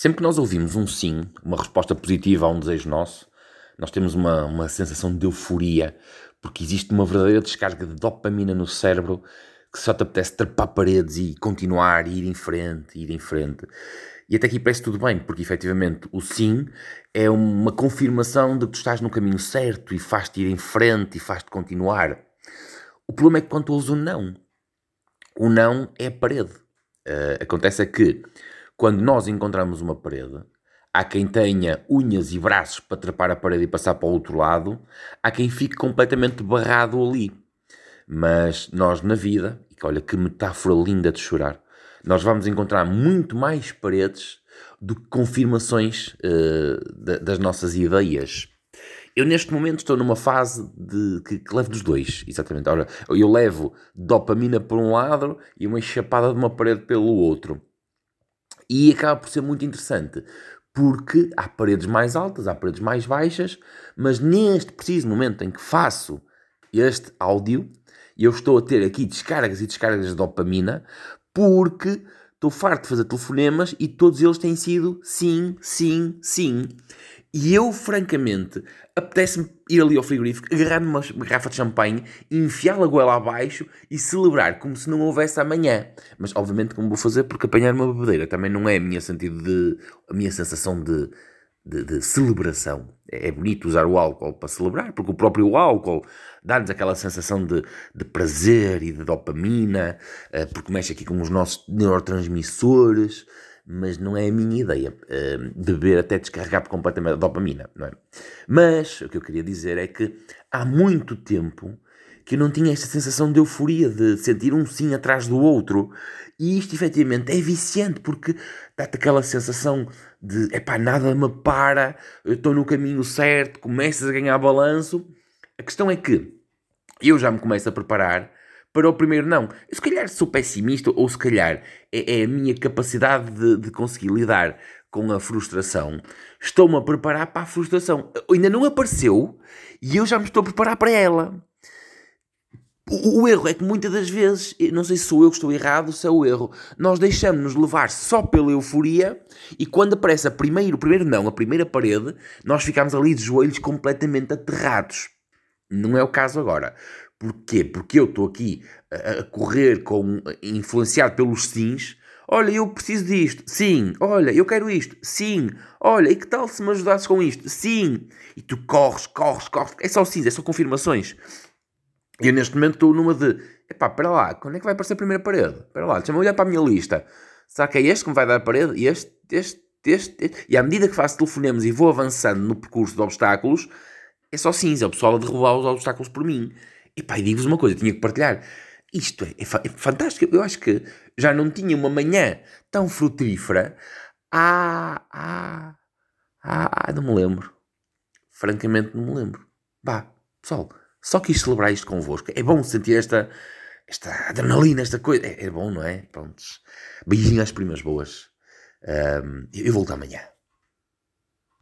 Sempre que nós ouvimos um sim, uma resposta positiva a um desejo nosso, nós temos uma, uma sensação de euforia, porque existe uma verdadeira descarga de dopamina no cérebro que só te apetece trepar paredes e continuar, e ir em frente, ir em frente. E até aqui parece tudo bem, porque efetivamente o sim é uma confirmação de que tu estás no caminho certo e faz-te ir em frente e faz-te continuar. O problema é que quando tu ouves o não, o não é a parede. Uh, acontece é que quando nós encontramos uma parede, há quem tenha unhas e braços para trepar a parede e passar para o outro lado, há quem fique completamente barrado ali. Mas nós na vida, e olha que metáfora linda de chorar, nós vamos encontrar muito mais paredes do que confirmações uh, das nossas ideias. Eu neste momento estou numa fase de que, que levo dos dois, exatamente. Ora, eu levo dopamina por um lado e uma chapada de uma parede pelo outro. E acaba por ser muito interessante, porque há paredes mais altas, há paredes mais baixas, mas neste preciso momento em que faço este áudio, eu estou a ter aqui descargas e descargas de dopamina, porque estou farto de fazer telefonemas e todos eles têm sido sim, sim, sim. E eu, francamente, apetece-me ir ali ao frigorífico, agarrar uma garrafa de champanhe, enfiá-la goela abaixo e celebrar como se não houvesse amanhã. Mas, obviamente, como vou fazer, porque apanhar uma bebedeira também não é a minha sentido de... a minha sensação de, de, de celebração. É, é bonito usar o álcool para celebrar, porque o próprio álcool dá-nos aquela sensação de, de prazer e de dopamina, eh, porque mexe aqui com os nossos neurotransmissores, mas não é a minha ideia uh, beber até descarregar completamente a dopamina, não é? Mas o que eu queria dizer é que há muito tempo que eu não tinha esta sensação de euforia, de sentir um sim atrás do outro, e isto efetivamente é viciante porque dá-te aquela sensação de epá, nada me para, eu estou no caminho certo, começas a ganhar balanço. A questão é que eu já me começo a preparar para o primeiro não. Se calhar sou pessimista ou se calhar é, é a minha capacidade de, de, conseguir lidar com a frustração. Estou-me a preparar para a frustração. Ainda não apareceu e eu já me estou a preparar para ela. O, o erro é que muitas das vezes, não sei se sou eu que estou errado, se é o erro, nós deixamos-nos levar só pela euforia e quando aparece a primeiro, o primeiro não, a primeira parede, nós ficamos ali de joelhos completamente aterrados. Não é o caso agora. Porquê? Porque eu estou aqui a, correr com, influenciado pelos sims. Olha, eu preciso disto. Sim. Olha, eu quero isto. Sim. Olha, e que tal se me ajudasses com isto? Sim. E tu corres, corres, corres. É só sims, é só confirmações. E eu neste momento estou numa de... Epá, espera lá, quando é que vai aparecer a primeira parede? Espera lá, deixa-me olhar para a minha lista. Será que é este que me vai dar a parede? Este, este, este, este. E à medida que faço telefonemas e vou avançando no percurso de obstáculos, é só cinza, é o pessoal a derrubar os obstáculos por mim. E pá, digo-vos uma coisa, tinha que partilhar. Isto é, é, é, fantástico. Eu acho que já não tinha uma manhã tão frutífera há. há. há. não me lembro. Francamente, não me lembro. Vá, pessoal, só quis celebrar isto convosco. É bom sentir esta. esta adrenalina, esta coisa. É, é bom, não é? Prontos. Beijinho às primas boas. Um, eu volto amanhã.